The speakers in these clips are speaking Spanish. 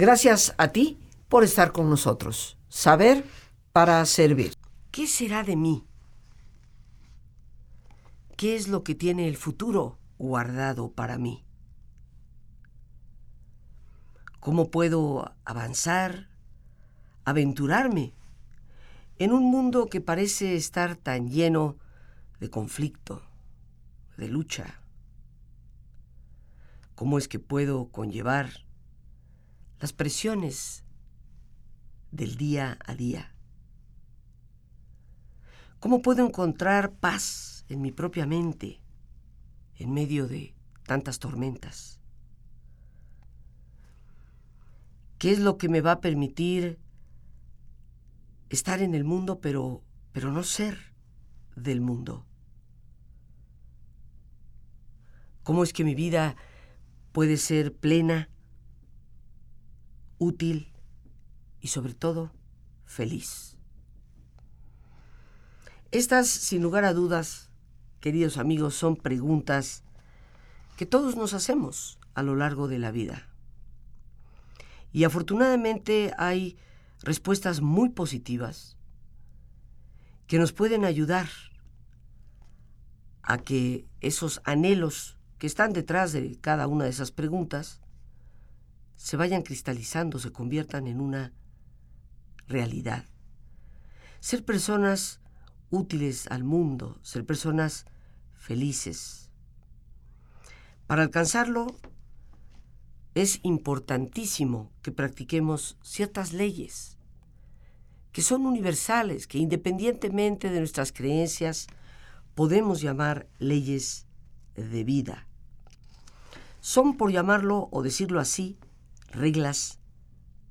Gracias a ti por estar con nosotros. Saber para servir. ¿Qué será de mí? ¿Qué es lo que tiene el futuro guardado para mí? ¿Cómo puedo avanzar, aventurarme en un mundo que parece estar tan lleno de conflicto, de lucha? ¿Cómo es que puedo conllevar las presiones del día a día? ¿Cómo puedo encontrar paz en mi propia mente en medio de tantas tormentas? ¿Qué es lo que me va a permitir estar en el mundo pero, pero no ser del mundo? ¿Cómo es que mi vida puede ser plena, útil y sobre todo feliz? Estas, sin lugar a dudas, queridos amigos, son preguntas que todos nos hacemos a lo largo de la vida. Y afortunadamente hay respuestas muy positivas que nos pueden ayudar a que esos anhelos que están detrás de cada una de esas preguntas se vayan cristalizando, se conviertan en una realidad. Ser personas útiles al mundo, ser personas felices. Para alcanzarlo, es importantísimo que practiquemos ciertas leyes que son universales, que independientemente de nuestras creencias podemos llamar leyes de vida. Son, por llamarlo o decirlo así, reglas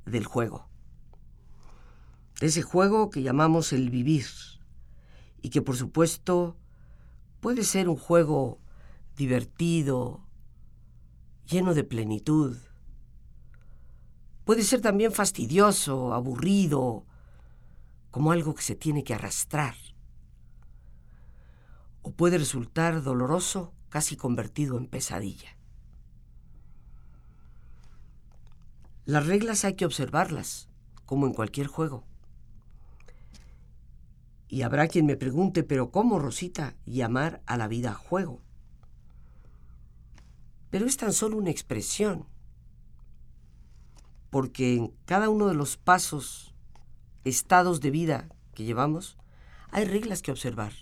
del juego. De ese juego que llamamos el vivir y que por supuesto puede ser un juego divertido, lleno de plenitud. Puede ser también fastidioso, aburrido, como algo que se tiene que arrastrar. O puede resultar doloroso, casi convertido en pesadilla. Las reglas hay que observarlas, como en cualquier juego. Y habrá quien me pregunte, pero ¿cómo, Rosita, llamar a la vida juego? Pero es tan solo una expresión, porque en cada uno de los pasos, estados de vida que llevamos, hay reglas que observar.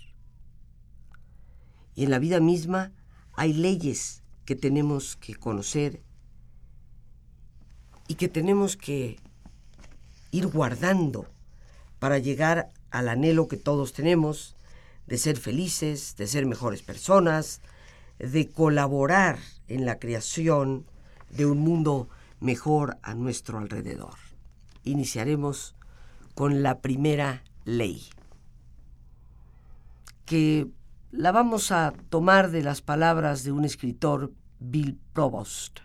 Y en la vida misma hay leyes que tenemos que conocer y que tenemos que ir guardando para llegar al anhelo que todos tenemos de ser felices, de ser mejores personas, de colaborar en la creación de un mundo mejor a nuestro alrededor. Iniciaremos con la primera ley, que la vamos a tomar de las palabras de un escritor, Bill Provost,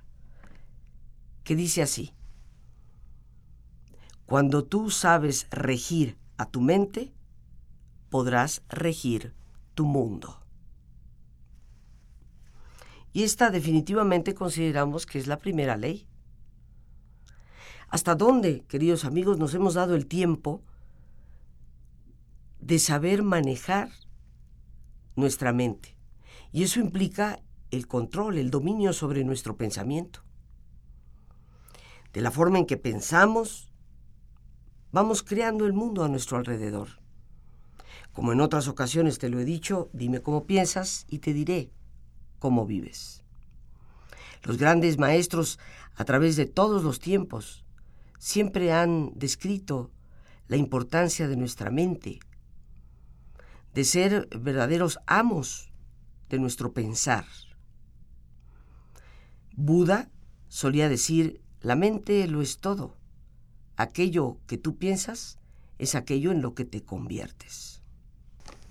que dice así, Cuando tú sabes regir a tu mente, podrás regir tu mundo. Y esta definitivamente consideramos que es la primera ley. ¿Hasta dónde, queridos amigos, nos hemos dado el tiempo de saber manejar nuestra mente? Y eso implica el control, el dominio sobre nuestro pensamiento. De la forma en que pensamos, vamos creando el mundo a nuestro alrededor. Como en otras ocasiones te lo he dicho, dime cómo piensas y te diré cómo vives. Los grandes maestros a través de todos los tiempos siempre han descrito la importancia de nuestra mente, de ser verdaderos amos de nuestro pensar. Buda solía decir, la mente lo es todo aquello que tú piensas es aquello en lo que te conviertes.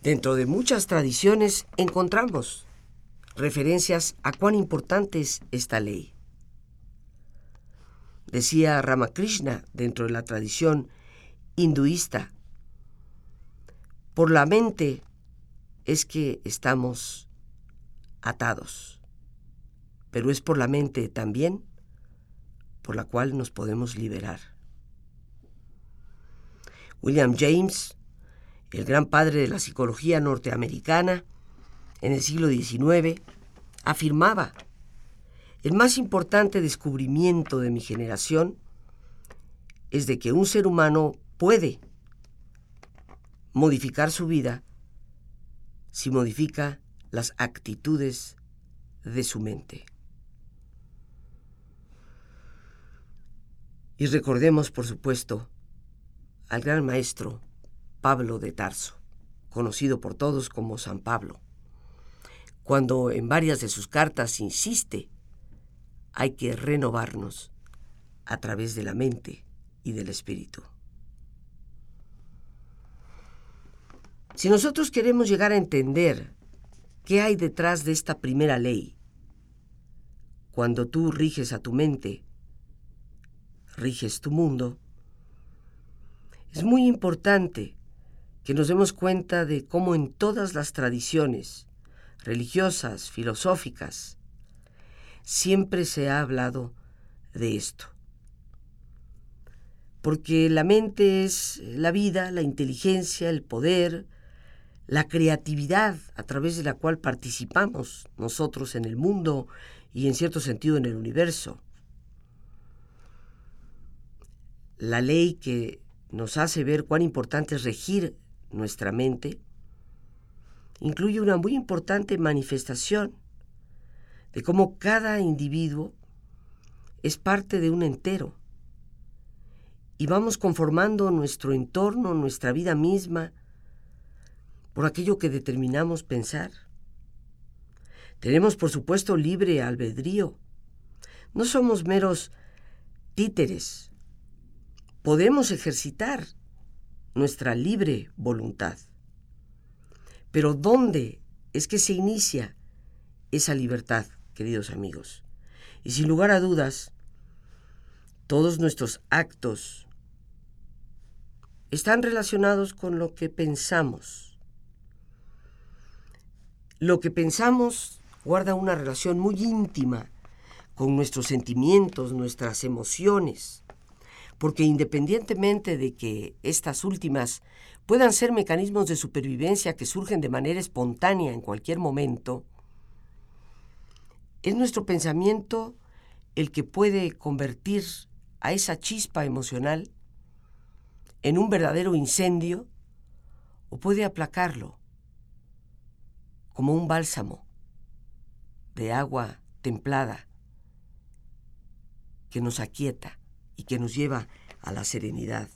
Dentro de muchas tradiciones encontramos referencias a cuán importante es esta ley. Decía Ramakrishna dentro de la tradición hinduista, por la mente es que estamos atados, pero es por la mente también por la cual nos podemos liberar. William James, el gran padre de la psicología norteamericana, en el siglo XIX, afirmaba, el más importante descubrimiento de mi generación es de que un ser humano puede modificar su vida si modifica las actitudes de su mente. Y recordemos, por supuesto, al gran maestro Pablo de Tarso, conocido por todos como San Pablo, cuando en varias de sus cartas insiste, hay que renovarnos a través de la mente y del espíritu. Si nosotros queremos llegar a entender qué hay detrás de esta primera ley, cuando tú riges a tu mente, riges tu mundo, es muy importante que nos demos cuenta de cómo en todas las tradiciones religiosas, filosóficas, siempre se ha hablado de esto. Porque la mente es la vida, la inteligencia, el poder, la creatividad a través de la cual participamos nosotros en el mundo y en cierto sentido en el universo. La ley que nos hace ver cuán importante es regir nuestra mente incluye una muy importante manifestación de cómo cada individuo es parte de un entero y vamos conformando nuestro entorno, nuestra vida misma, por aquello que determinamos pensar. Tenemos, por supuesto, libre albedrío. No somos meros títeres. Podemos ejercitar nuestra libre voluntad. Pero ¿dónde es que se inicia esa libertad, queridos amigos? Y sin lugar a dudas, todos nuestros actos están relacionados con lo que pensamos. Lo que pensamos guarda una relación muy íntima con nuestros sentimientos, nuestras emociones, porque independientemente de que estas últimas puedan ser mecanismos de supervivencia que surgen de manera espontánea en cualquier momento, es nuestro pensamiento el que puede convertir a esa chispa emocional en un verdadero incendio o puede aplacarlo como un bálsamo de agua templada que nos aquieta y que nos lleva a la serenidad.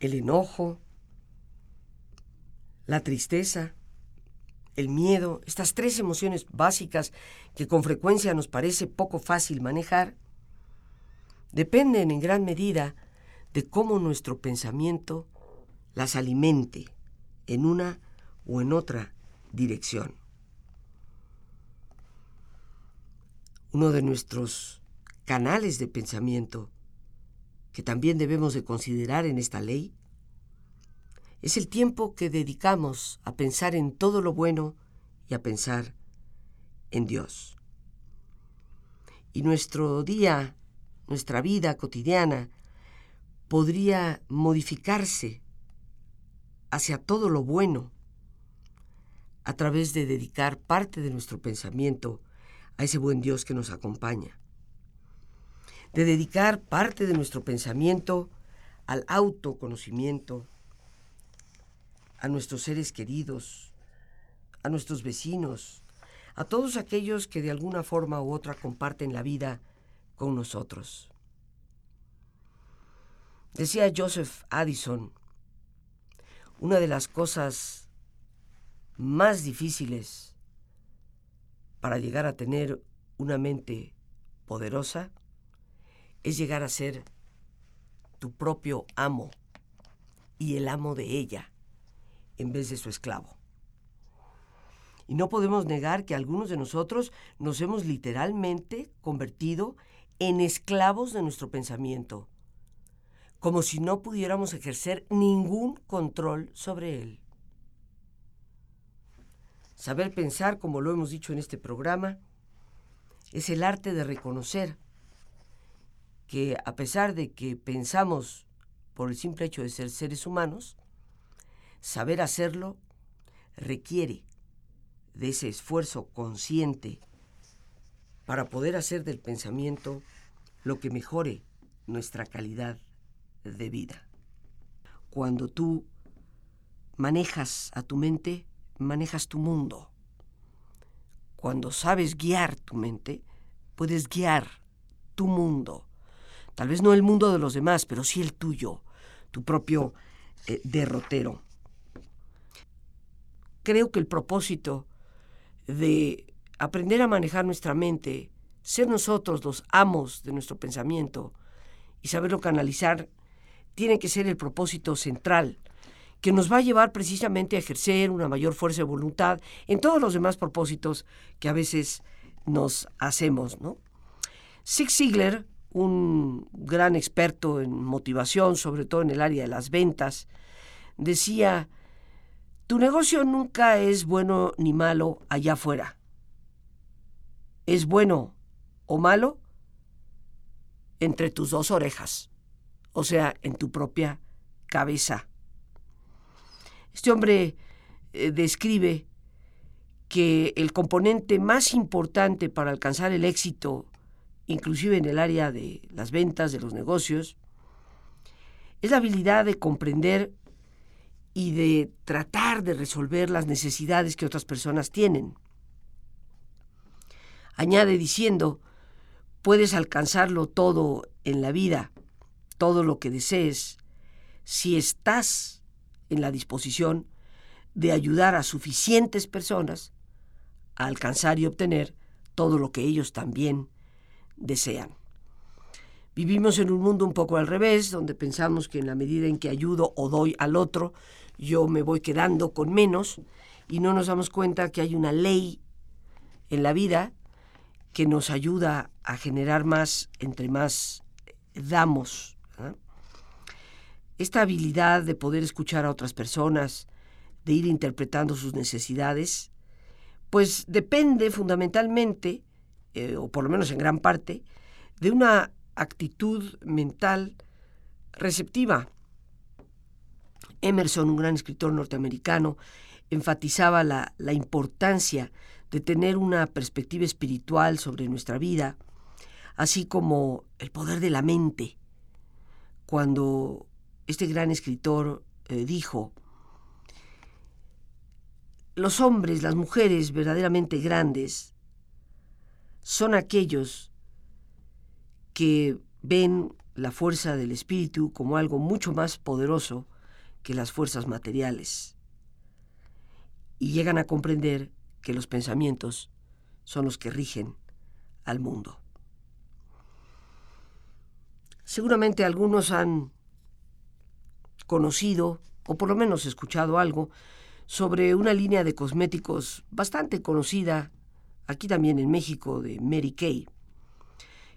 El enojo, la tristeza, el miedo, estas tres emociones básicas que con frecuencia nos parece poco fácil manejar, dependen en gran medida de cómo nuestro pensamiento las alimente en una o en otra dirección. Uno de nuestros canales de pensamiento que también debemos de considerar en esta ley es el tiempo que dedicamos a pensar en todo lo bueno y a pensar en Dios. Y nuestro día, nuestra vida cotidiana, podría modificarse hacia todo lo bueno a través de dedicar parte de nuestro pensamiento a ese buen Dios que nos acompaña. De dedicar parte de nuestro pensamiento al autoconocimiento, a nuestros seres queridos, a nuestros vecinos, a todos aquellos que de alguna forma u otra comparten la vida con nosotros. Decía Joseph Addison, una de las cosas más difíciles para llegar a tener una mente poderosa es llegar a ser tu propio amo y el amo de ella en vez de su esclavo. Y no podemos negar que algunos de nosotros nos hemos literalmente convertido en esclavos de nuestro pensamiento, como si no pudiéramos ejercer ningún control sobre él. Saber pensar, como lo hemos dicho en este programa, es el arte de reconocer que a pesar de que pensamos por el simple hecho de ser seres humanos, saber hacerlo requiere de ese esfuerzo consciente para poder hacer del pensamiento lo que mejore nuestra calidad de vida. Cuando tú manejas a tu mente, manejas tu mundo. Cuando sabes guiar tu mente, puedes guiar tu mundo. Tal vez no el mundo de los demás, pero sí el tuyo, tu propio eh, derrotero. Creo que el propósito de aprender a manejar nuestra mente, ser nosotros los amos de nuestro pensamiento y saberlo canalizar, tiene que ser el propósito central que nos va a llevar precisamente a ejercer una mayor fuerza de voluntad en todos los demás propósitos que a veces nos hacemos. ¿no? Zig Ziglar, un gran experto en motivación, sobre todo en el área de las ventas, decía, tu negocio nunca es bueno ni malo allá afuera. Es bueno o malo entre tus dos orejas, o sea, en tu propia cabeza. Este hombre eh, describe que el componente más importante para alcanzar el éxito, inclusive en el área de las ventas, de los negocios, es la habilidad de comprender y de tratar de resolver las necesidades que otras personas tienen. Añade diciendo, puedes alcanzarlo todo en la vida, todo lo que desees, si estás en la disposición de ayudar a suficientes personas a alcanzar y obtener todo lo que ellos también desean. Vivimos en un mundo un poco al revés, donde pensamos que en la medida en que ayudo o doy al otro, yo me voy quedando con menos y no nos damos cuenta que hay una ley en la vida que nos ayuda a generar más entre más damos. Esta habilidad de poder escuchar a otras personas, de ir interpretando sus necesidades, pues depende fundamentalmente, eh, o por lo menos en gran parte, de una actitud mental receptiva. Emerson, un gran escritor norteamericano, enfatizaba la, la importancia de tener una perspectiva espiritual sobre nuestra vida, así como el poder de la mente. Cuando este gran escritor eh, dijo, los hombres, las mujeres verdaderamente grandes son aquellos que ven la fuerza del espíritu como algo mucho más poderoso que las fuerzas materiales y llegan a comprender que los pensamientos son los que rigen al mundo. Seguramente algunos han conocido, o por lo menos escuchado algo, sobre una línea de cosméticos bastante conocida, aquí también en México, de Mary Kay.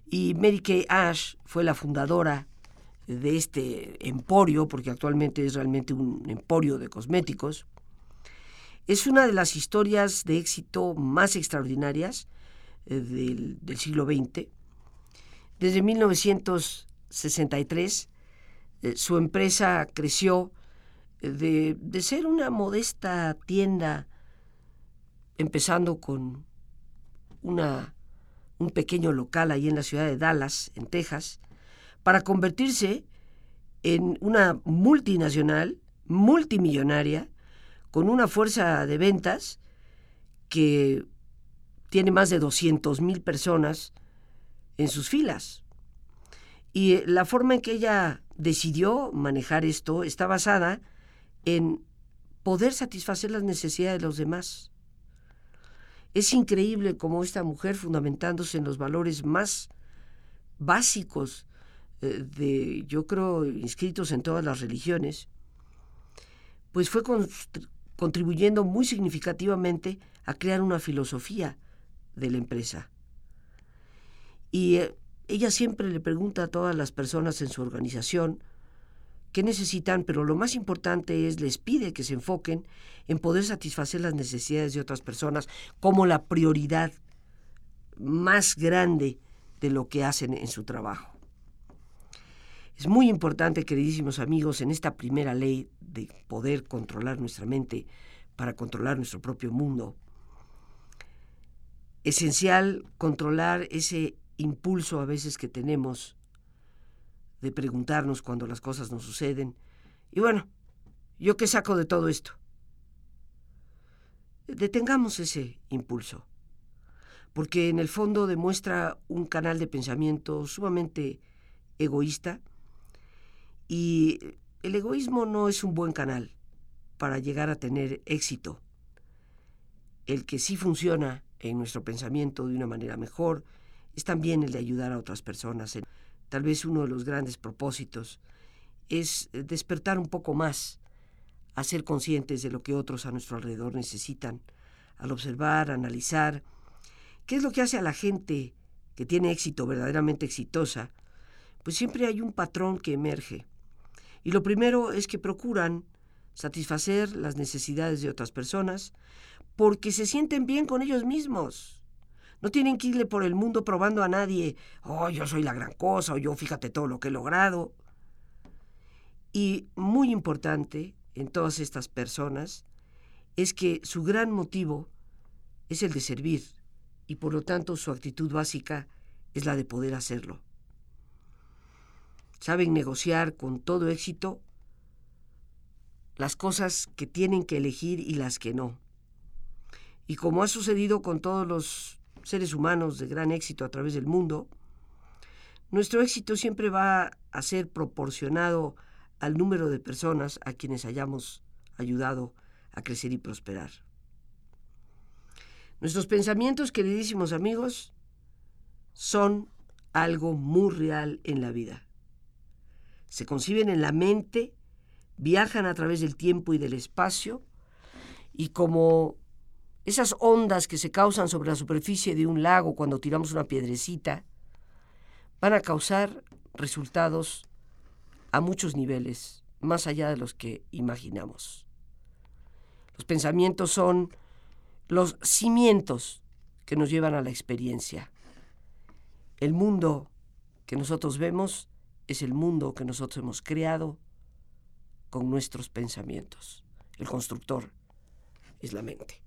Y Mary Kay Ash fue la fundadora de este emporio, porque actualmente es realmente un emporio de cosméticos. Es una de las historias de éxito más extraordinarias eh, del, siglo XX. Desde 1963 eh, su empresa creció eh, de, ser una modesta tienda, empezando con un pequeño local ahí en la ciudad de Dallas, en Texas, para convertirse en una multinacional, multimillonaria, con una fuerza de ventas que tiene más de 200 mil personas en sus filas. Y eh, la forma en que ella decidió manejar esto está basada en poder satisfacer las necesidades de los demás. Es increíble cómo esta mujer, fundamentándose en los valores más básicos eh, de, yo creo, inscritos en todas las religiones, pues fue contribuyendo muy significativamente a crear una filosofía de la empresa. Y eh, ella siempre le pregunta a todas las personas en su organización qué necesitan, pero lo más importante es les pide que se enfoquen en poder satisfacer las necesidades de otras personas como la prioridad más grande de lo que hacen en su trabajo. Es muy importante, queridísimos amigos, en esta primera ley de poder controlar nuestra mente para controlar nuestro propio mundo, esencial controlar ese impulso a veces que tenemos de preguntarnos cuando las cosas nos suceden. Y bueno, ¿yo qué saco de todo esto? Detengamos ese impulso, porque en el fondo demuestra un canal de pensamiento sumamente egoísta y el egoísmo no es un buen canal para llegar a tener éxito. El que sí funciona en nuestro pensamiento de una manera mejor es también el de ayudar a otras personas. Tal vez uno de los grandes propósitos es despertar un poco más a ser conscientes de lo que otros a nuestro alrededor necesitan, al observar, analizar qué es lo que hace a la gente que tiene éxito verdaderamente exitosa, pues siempre hay un patrón que emerge. Y lo primero es que procuran satisfacer las necesidades de otras personas porque se sienten bien con ellos mismos. No tienen que irle por el mundo probando a nadie, oh, yo soy la gran cosa, o yo fíjate todo lo que he logrado. Y muy importante en todas estas personas es que su gran motivo es el de servir y por lo tanto su actitud básica es la de poder hacerlo saben negociar con todo éxito las cosas que tienen que elegir y las que no. Y como ha sucedido con todos los seres humanos de gran éxito a través del mundo, nuestro éxito siempre va a ser proporcionado al número de personas a quienes hayamos ayudado a crecer y prosperar. Nuestros pensamientos, queridísimos amigos, son algo muy real en la vida se conciben en la mente, viajan a través del tiempo y del espacio, y como esas ondas que se causan sobre la superficie de un lago cuando tiramos una piedrecita, van a causar resultados a muchos niveles, más allá de los que imaginamos. Los pensamientos son los cimientos que nos llevan a la experiencia. El mundo que nosotros vemos es el mundo que nosotros hemos creado con nuestros pensamientos. El constructor es la mente.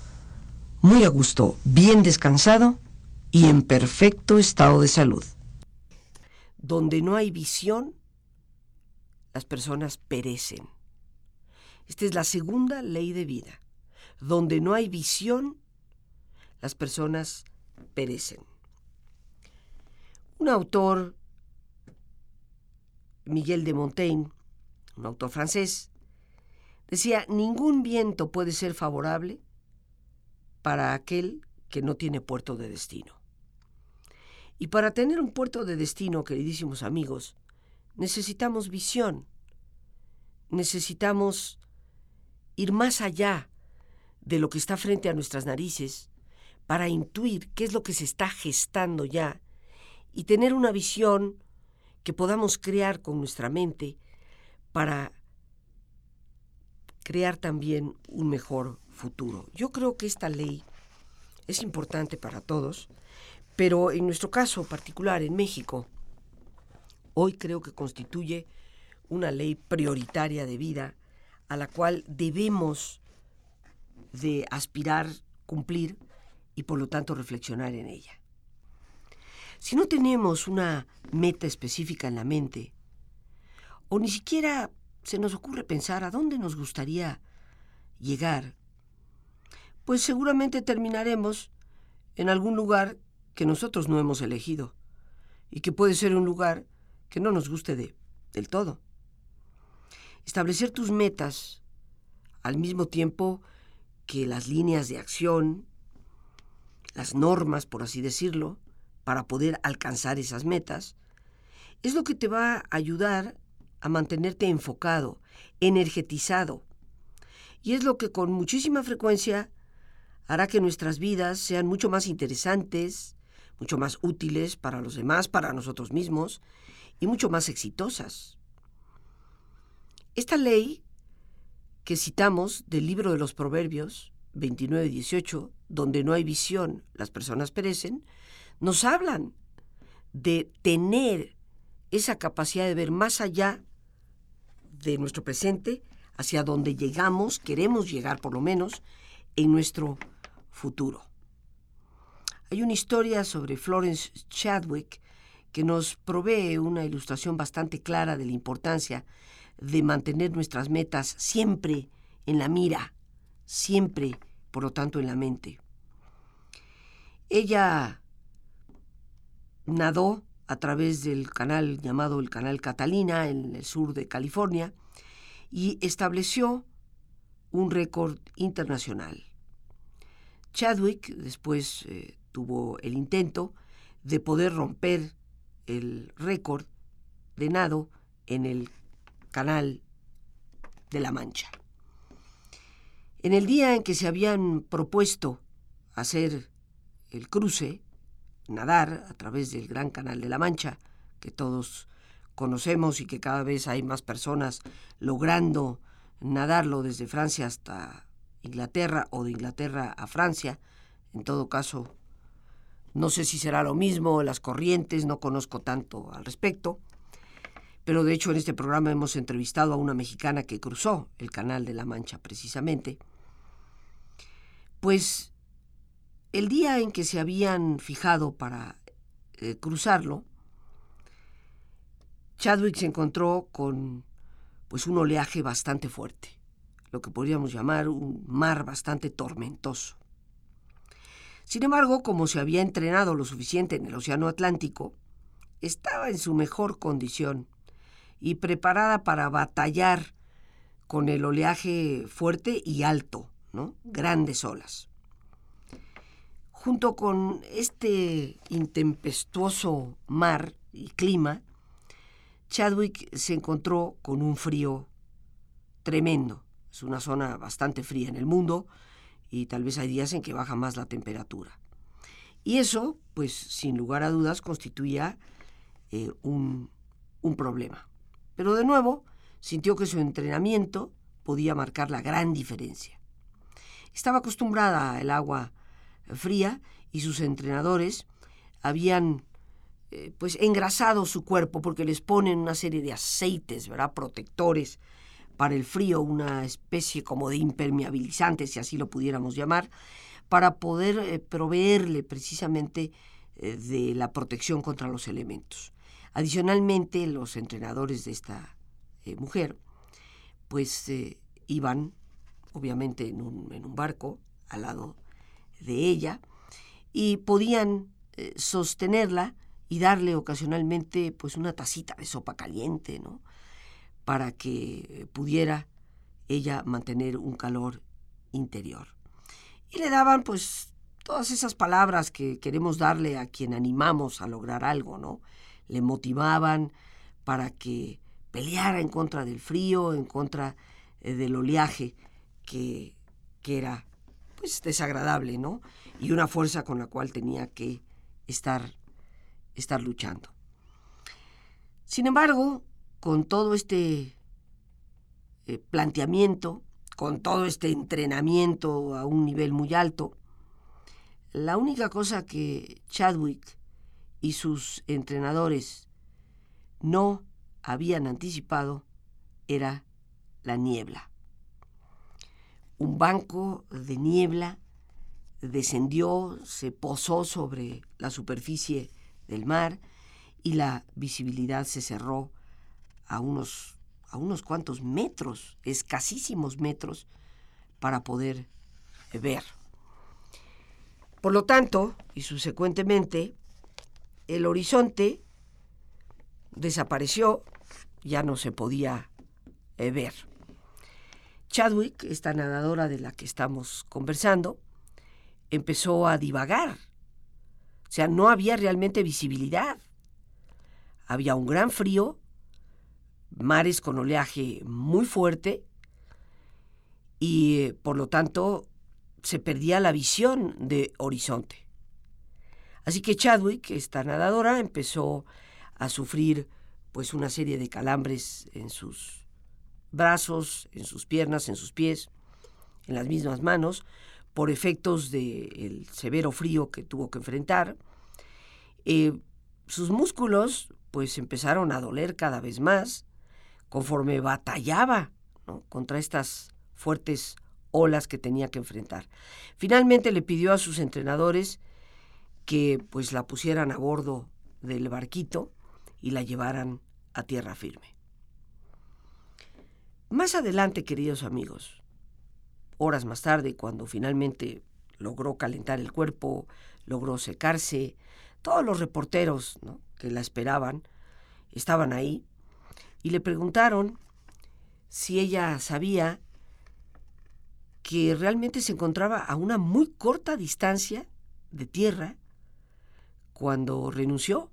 muy a gusto, bien descansado y en perfecto estado de salud. Donde no hay visión, las personas perecen. Esta es la segunda ley de vida. Donde no hay visión, las personas perecen. Un autor, Miguel de Montaigne, un autor francés, decía, ningún viento puede ser favorable para aquel que no tiene puerto de destino. Y para tener un puerto de destino, queridísimos amigos, necesitamos visión, necesitamos ir más allá de lo que está frente a nuestras narices para intuir qué es lo que se está gestando ya y tener una visión que podamos crear con nuestra mente para crear también un mejor futuro. Yo creo que esta ley es importante para todos, pero en nuestro caso particular en México, hoy creo que constituye una ley prioritaria de vida a la cual debemos de aspirar, cumplir y por lo tanto reflexionar en ella. Si no tenemos una meta específica en la mente, o ni siquiera se nos ocurre pensar a dónde nos gustaría llegar, pues seguramente terminaremos en algún lugar que nosotros no hemos elegido y que puede ser un lugar que no nos guste de, del todo. Establecer tus metas al mismo tiempo que las líneas de acción, las normas, por así decirlo, para poder alcanzar esas metas, es lo que te va a ayudar a mantenerte enfocado, energetizado. Y es lo que con muchísima frecuencia hará que nuestras vidas sean mucho más interesantes, mucho más útiles para los demás, para nosotros mismos, y mucho más exitosas. Esta ley que citamos del libro de los Proverbios 29 y 18, donde no hay visión, las personas perecen, nos hablan de tener esa capacidad de ver más allá de nuestro presente, hacia donde llegamos, queremos llegar por lo menos, en nuestro futuro. Hay una historia sobre Florence Chadwick que nos provee una ilustración bastante clara de la importancia de mantener nuestras metas siempre en la mira, siempre, por lo tanto, en la mente. Ella nadó a través del canal llamado el Canal Catalina en el sur de California y estableció un récord internacional. Chadwick después eh, tuvo el intento de poder romper el récord de nado en el Canal de la Mancha. En el día en que se habían propuesto hacer el cruce, nadar a través del Gran Canal de la Mancha, que todos conocemos y que cada vez hay más personas logrando nadarlo desde Francia hasta Inglaterra o de Inglaterra a Francia. En todo caso, no sé si será lo mismo, las corrientes, no conozco tanto al respecto pero de hecho en este programa hemos entrevistado a una mexicana que cruzó el Canal de la Mancha precisamente, pues el día en que se habían fijado para eh, cruzarlo, Chadwick se encontró con pues un oleaje bastante fuerte, lo que podríamos llamar un mar bastante tormentoso. Sin embargo, como se había entrenado lo suficiente en el Océano Atlántico, estaba en su mejor condición y preparada para batallar con el oleaje fuerte y alto, ¿no? grandes olas. Junto con este intempestuoso mar y clima, Chadwick se encontró con un frío tremendo. Es una zona bastante fría en el mundo y tal vez hay días en que baja más la temperatura. Y eso, pues sin lugar a dudas, constituía eh, un problema. Pero de nuevo, sintió que su entrenamiento podía marcar la gran diferencia. Estaba acostumbrada al agua fría y sus entrenadores habían eh, pues engrasado su cuerpo porque les ponen una serie de aceites, ¿verdad? Protectores para el frío, una especie como de impermeabilizante, si así lo pudiéramos llamar, para poder eh, proveerle precisamente eh, de la protección contra los elementos. Adicionalmente, los entrenadores de esta mujer, pues iban, obviamente, en un, en un barco al lado de ella y podían eh, sostenerla y darle ocasionalmente pues una tacita de sopa caliente, ¿no? Para que pudiera ella mantener un calor interior. Y le daban pues todas esas palabras que queremos darle a quien animamos a lograr algo, ¿no? Le motivaban para que peleara en contra del frío, en contra eh, del oleaje que, que era pues desagradable, ¿no? Y una fuerza con la cual tenía que estar, estar luchando. Sin embargo, con todo este eh, planteamiento, con todo este entrenamiento a un nivel muy alto, la única cosa que Chadwick y sus entrenadores no habían anticipado era la niebla. Un banco de niebla descendió, se posó sobre la superficie del mar y la visibilidad se cerró a unos, a unos cuantos metros, escasísimos metros, para poder ver. Por lo tanto, y subsecuentemente, el horizonte desapareció, ya no se podía eh, ver. Chadwick, esta nadadora de la que estamos conversando, empezó a divagar. O sea, no había realmente visibilidad. Había un gran frío, mares con oleaje muy fuerte y por lo tanto se perdía la visión de horizonte. Así que Chadwick, esta nadadora, empezó a sufrir pues una serie de calambres en sus brazos, en sus piernas, en sus pies, en las mismas manos, por efectos del severo frío que tuvo que enfrentar. Eh, sus músculos pues empezaron a doler cada vez más conforme batallaba contra estas fuertes olas que tenía que enfrentar. Finalmente le pidió a sus entrenadores que pues la pusieran a bordo del barquito y la llevaran a tierra firme. Más adelante, queridos amigos, horas más tarde, cuando finalmente logró calentar el cuerpo, logró secarse, todos los reporteros que la esperaban estaban ahí y le preguntaron si ella sabía que realmente se encontraba a una muy corta distancia de tierra cuando renunció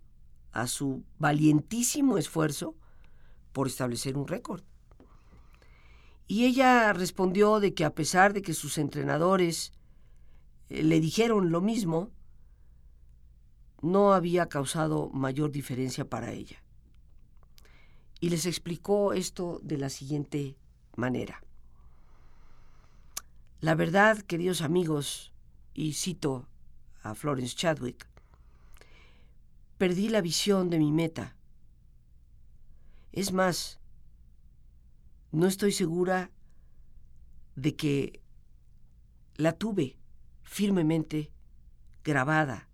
a su valientísimo esfuerzo por establecer un récord. Y ella respondió de que a pesar de que sus entrenadores eh, le dijeron lo mismo, no había causado mayor diferencia para ella. Y les explicó esto de la siguiente manera. La verdad, queridos amigos, y cito a Florence Chadwick, perdí la visión de mi meta. Es más, no estoy segura de que la tuve firmemente grabada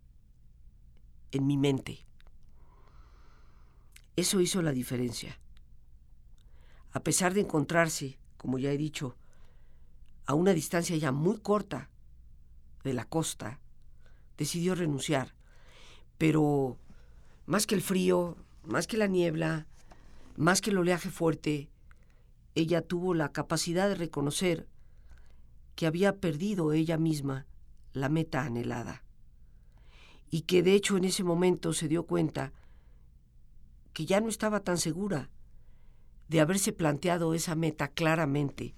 en mi mente. Eso hizo la diferencia. A pesar de encontrarse, como ya he dicho, a una distancia ya muy corta de la costa, decidió renunciar. Pero más que el frío, más que la niebla, más que el oleaje fuerte, ella tuvo la capacidad de reconocer que había perdido ella misma la meta anhelada y que de hecho en ese momento se dio cuenta que ya no estaba tan segura de haberse planteado esa meta claramente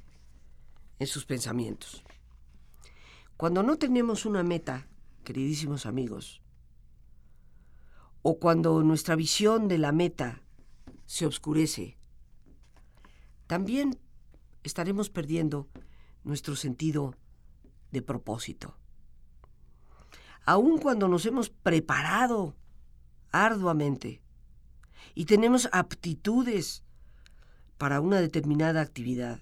en sus pensamientos. Cuando no tenemos una meta, queridísimos amigos, o cuando nuestra visión de la meta se oscurece, también estaremos perdiendo nuestro sentido de propósito. aun cuando nos hemos preparado arduamente y tenemos aptitudes para una determinada actividad,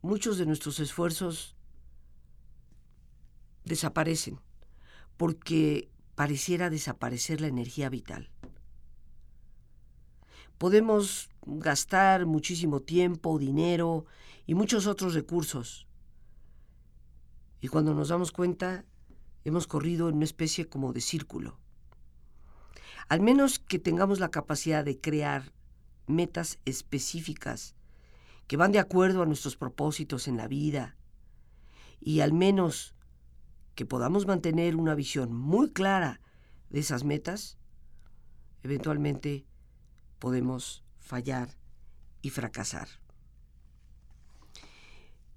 muchos de nuestros esfuerzos desaparecen porque pareciera desaparecer la energía vital. Podemos gastar muchísimo tiempo, dinero y muchos otros recursos. Y cuando nos damos cuenta, hemos corrido en una especie como de círculo. Al menos que tengamos la capacidad de crear metas específicas que van de acuerdo a nuestros propósitos en la vida y al menos que podamos mantener una visión muy clara de esas metas, eventualmente podemos fallar y fracasar.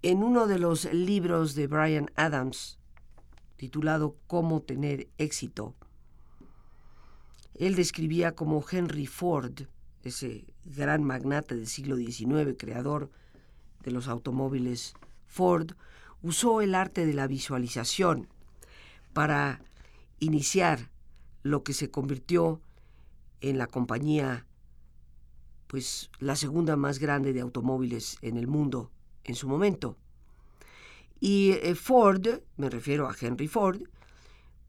En uno de los libros de Brian Adams, titulado Cómo tener éxito, él describía como Henry Ford ese gran magnate del siglo XIX, creador de los automóviles Ford, usó el arte de la visualización para iniciar lo que se convirtió en la compañía, pues la segunda más grande de automóviles en el mundo en su momento. Y eh, Ford, me refiero a Henry Ford,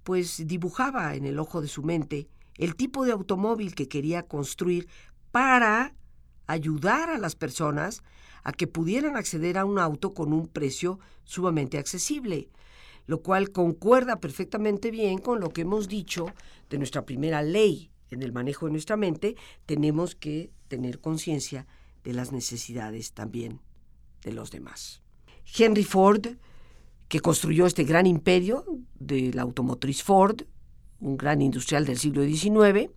pues dibujaba en el ojo de su mente el tipo de automóvil que quería construir para ayudar a las personas a que pudieran acceder a un auto con un precio sumamente accesible, lo cual concuerda perfectamente bien con lo que hemos dicho de nuestra primera ley en el manejo de nuestra mente, tenemos que tener conciencia de las necesidades también de los demás. Henry Ford, que construyó este gran imperio de la automotriz Ford, un gran industrial del siglo XIX,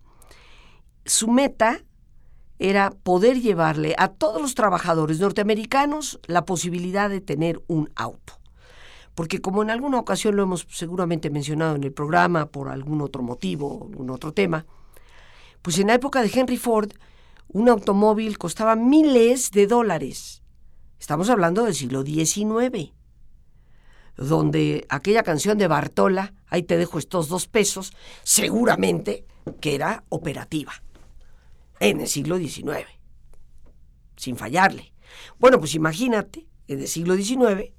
su meta era poder llevarle a todos los trabajadores norteamericanos la posibilidad de tener un auto. Porque como en alguna ocasión lo hemos seguramente mencionado en el programa por algún otro motivo, algún otro tema, pues en la época de Henry Ford un automóvil costaba miles de dólares. Estamos hablando del siglo XIX, donde aquella canción de Bartola, ahí te dejo estos dos pesos, seguramente que era operativa en el siglo XIX, sin fallarle. Bueno, pues imagínate, en el siglo XIX,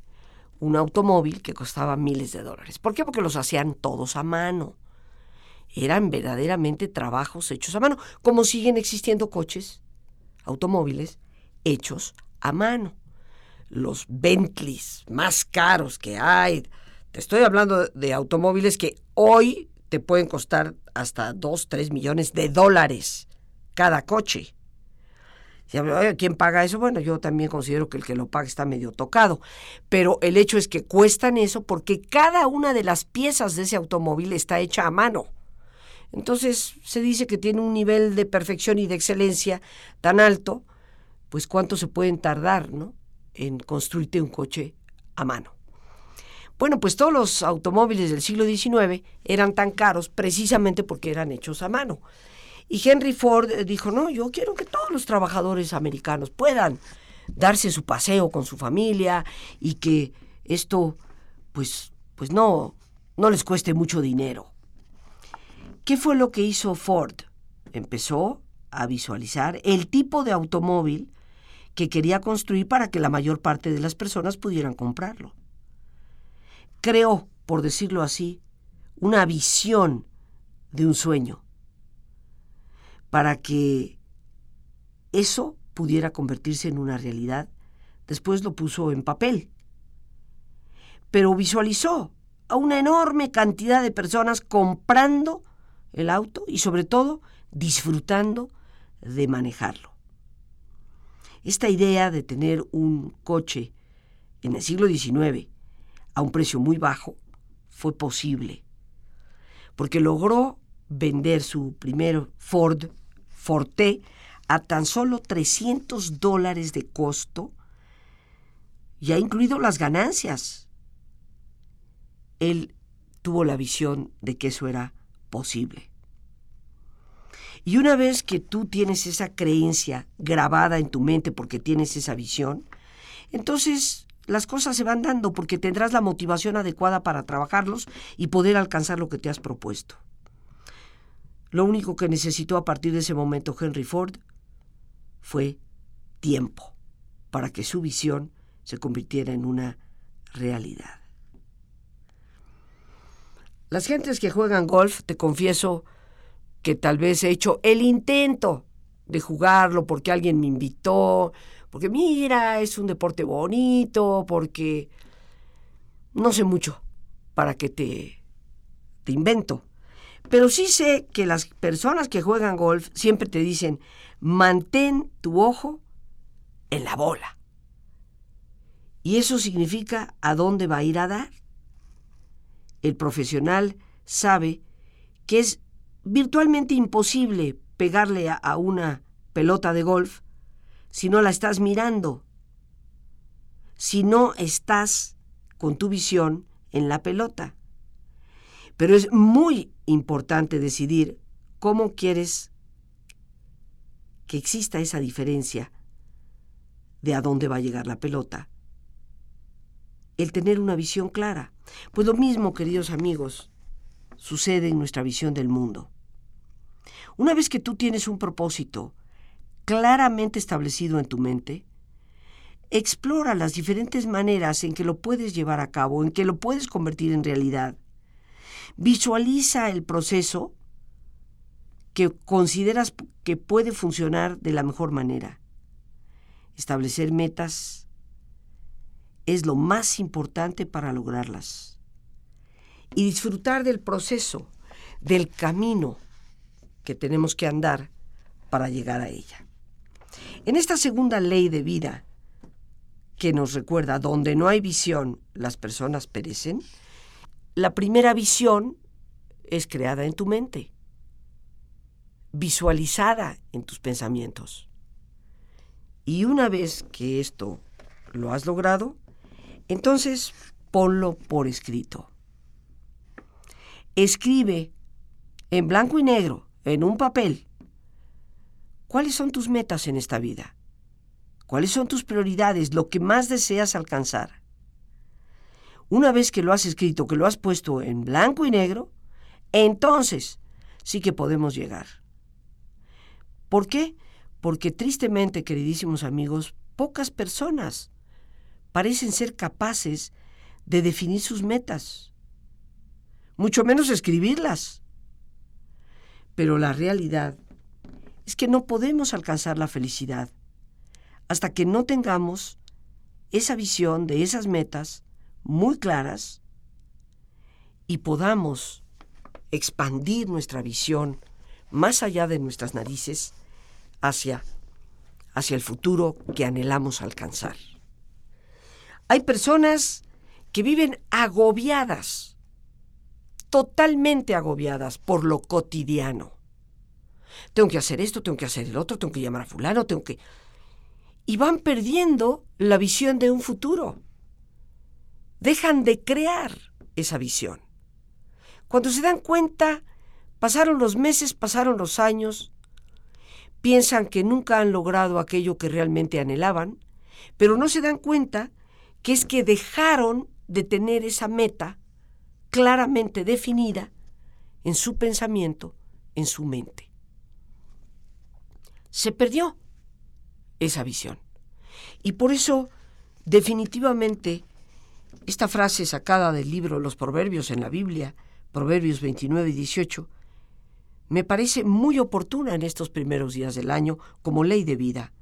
un automóvil que costaba miles de dólares. ¿Por qué? Porque los hacían todos a mano. Eran verdaderamente trabajos hechos a mano, como siguen existiendo coches, automóviles, hechos a mano. Los Bentleys más caros que hay. Te estoy hablando de automóviles que hoy te pueden costar hasta 2, 3 millones de dólares cada coche. ¿Quién paga eso? Bueno, yo también considero que el que lo paga está medio tocado, pero el hecho es que cuestan eso porque cada una de las piezas de ese automóvil está hecha a mano. Entonces se dice que tiene un nivel de perfección y de excelencia tan alto, pues cuánto se pueden tardar ¿no? En construirte un coche a mano. Bueno, pues todos los automóviles del siglo XIX eran tan caros precisamente porque eran hechos a mano. Y Henry Ford eh, dijo, no, yo quiero que todos los trabajadores americanos puedan darse su paseo con su familia y que esto, pues, pues no, no les cueste mucho dinero. ¿Qué fue lo que hizo Ford? Empezó a visualizar el tipo de automóvil que quería construir para que la mayor parte de las personas pudieran comprarlo. Creó, por decirlo así, una visión de un sueño para que eso pudiera convertirse en una realidad. Después lo puso en papel. Pero visualizó a una enorme cantidad de personas comprando el auto y sobre todo disfrutando de manejarlo. Esta idea de tener un coche en el siglo XIX a un precio muy bajo fue posible, porque logró vender su primer Ford Forte a tan solo 300 dólares de costo, ya incluido las ganancias. Él tuvo la visión de que eso era posible. Y una vez que tú tienes esa creencia grabada en tu mente porque tienes esa visión, entonces las cosas se van dando porque tendrás la motivación adecuada para trabajarlos y poder alcanzar lo que te has propuesto. Lo único que necesitó a partir de ese momento Henry Ford fue tiempo para que su visión se convirtiera en una realidad. Las gentes que juegan golf, te confieso que tal vez he hecho el intento de jugarlo porque alguien me invitó, porque mira, es un deporte bonito, porque no sé mucho para que te, te invento. Pero sí sé que las personas que juegan golf siempre te dicen, mantén tu ojo en la bola. Y eso significa a dónde va a ir a dar. El profesional sabe que es virtualmente imposible pegarle a, una pelota de golf si no la estás mirando, si no estás con tu visión en la pelota. Pero es muy importante decidir cómo quieres que exista esa diferencia de a dónde va a llegar la pelota. El tener una visión clara. Pues lo mismo, queridos amigos, sucede en nuestra visión del mundo. Una vez que tú tienes un propósito claramente establecido en tu mente, explora las diferentes maneras en que lo puedes llevar a cabo, en que lo puedes convertir en realidad. Visualiza el proceso que consideras que puede funcionar de la mejor manera. Establecer metas es lo más importante para lograrlas. Y disfrutar del proceso, del camino que tenemos que andar para llegar a ella. En esta segunda ley de vida, que nos recuerda, donde no hay visión, las personas perecen, la primera visión es creada en tu mente, visualizada en tus pensamientos. Y una vez que esto lo has logrado, entonces ponlo por escrito. Escribe en blanco y negro, en un papel, ¿Cuáles son tus metas en esta vida? ¿Cuáles son tus prioridades, lo que más deseas alcanzar? Una vez que lo has escrito, que lo has puesto en blanco y negro, entonces sí que podemos llegar. ¿Por qué? Porque tristemente, queridísimos amigos, pocas personas parecen ser capaces de definir sus metas, mucho menos escribirlas. Pero la realidad es que no podemos alcanzar la felicidad hasta que no tengamos esa visión de esas metas muy claras y podamos expandir nuestra visión más allá de nuestras narices hacia, hacia el futuro que anhelamos alcanzar. Hay personas que viven agobiadas, totalmente agobiadas por lo cotidiano tengo que hacer esto, tengo que hacer el otro, tengo que llamar a fulano, tengo que... Y van perdiendo la visión de un futuro. Dejan de crear esa visión. Cuando se dan cuenta, pasaron los meses, pasaron los años, piensan que nunca han logrado aquello que realmente anhelaban, pero no se dan cuenta que es que dejaron de tener esa meta claramente definida en su pensamiento, en su mente se perdió esa visión. Y por eso, definitivamente, esta frase sacada del libro Los Proverbios en la Biblia, Proverbios 29 y 18, me parece muy oportuna en estos primeros días del año como ley de vida.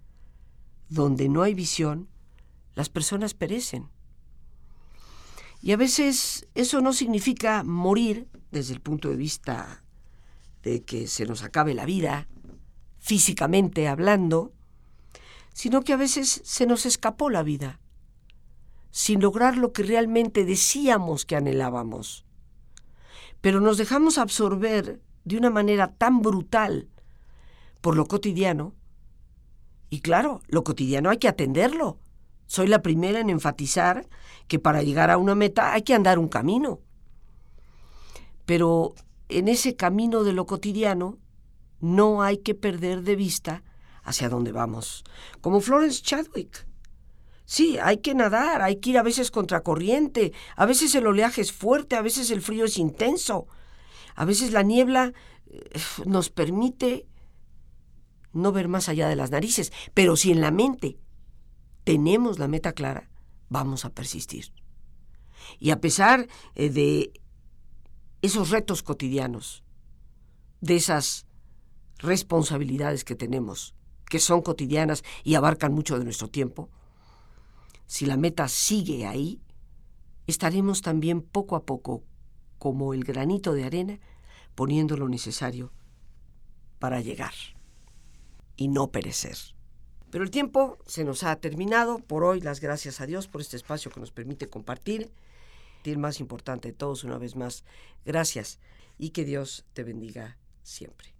Donde no hay visión, las personas perecen. Y a veces eso no significa morir desde el punto de vista de que se nos acabe la vida, físicamente hablando, sino que a veces se nos escapó la vida, sin lograr lo que realmente decíamos que anhelábamos. Pero nos dejamos absorber de una manera tan brutal por lo cotidiano, y claro, lo cotidiano hay que atenderlo. Soy la primera en enfatizar que para llegar a una meta hay que andar un camino. Pero en ese camino de lo cotidiano no hay que perder de vista hacia dónde vamos. Como Florence Chadwick, Sí, hay que nadar, hay que ir a veces contracorriente, a veces el oleaje es fuerte, a veces el frío es intenso, a veces la niebla eh, nos permite no ver más allá de las narices, pero si en la mente tenemos la meta clara, vamos a persistir. Y a pesar eh, de esos retos cotidianos, de esas responsabilidades que tenemos, que son cotidianas y abarcan mucho de nuestro tiempo, si la meta sigue ahí, estaremos también poco a poco, como el granito de arena, poniendo lo necesario para llegar y no perecer. Pero el tiempo se nos ha terminado. Por hoy, las gracias a Dios por este espacio que nos permite compartir. El más importante de todos, una vez más, gracias y que Dios te bendiga siempre.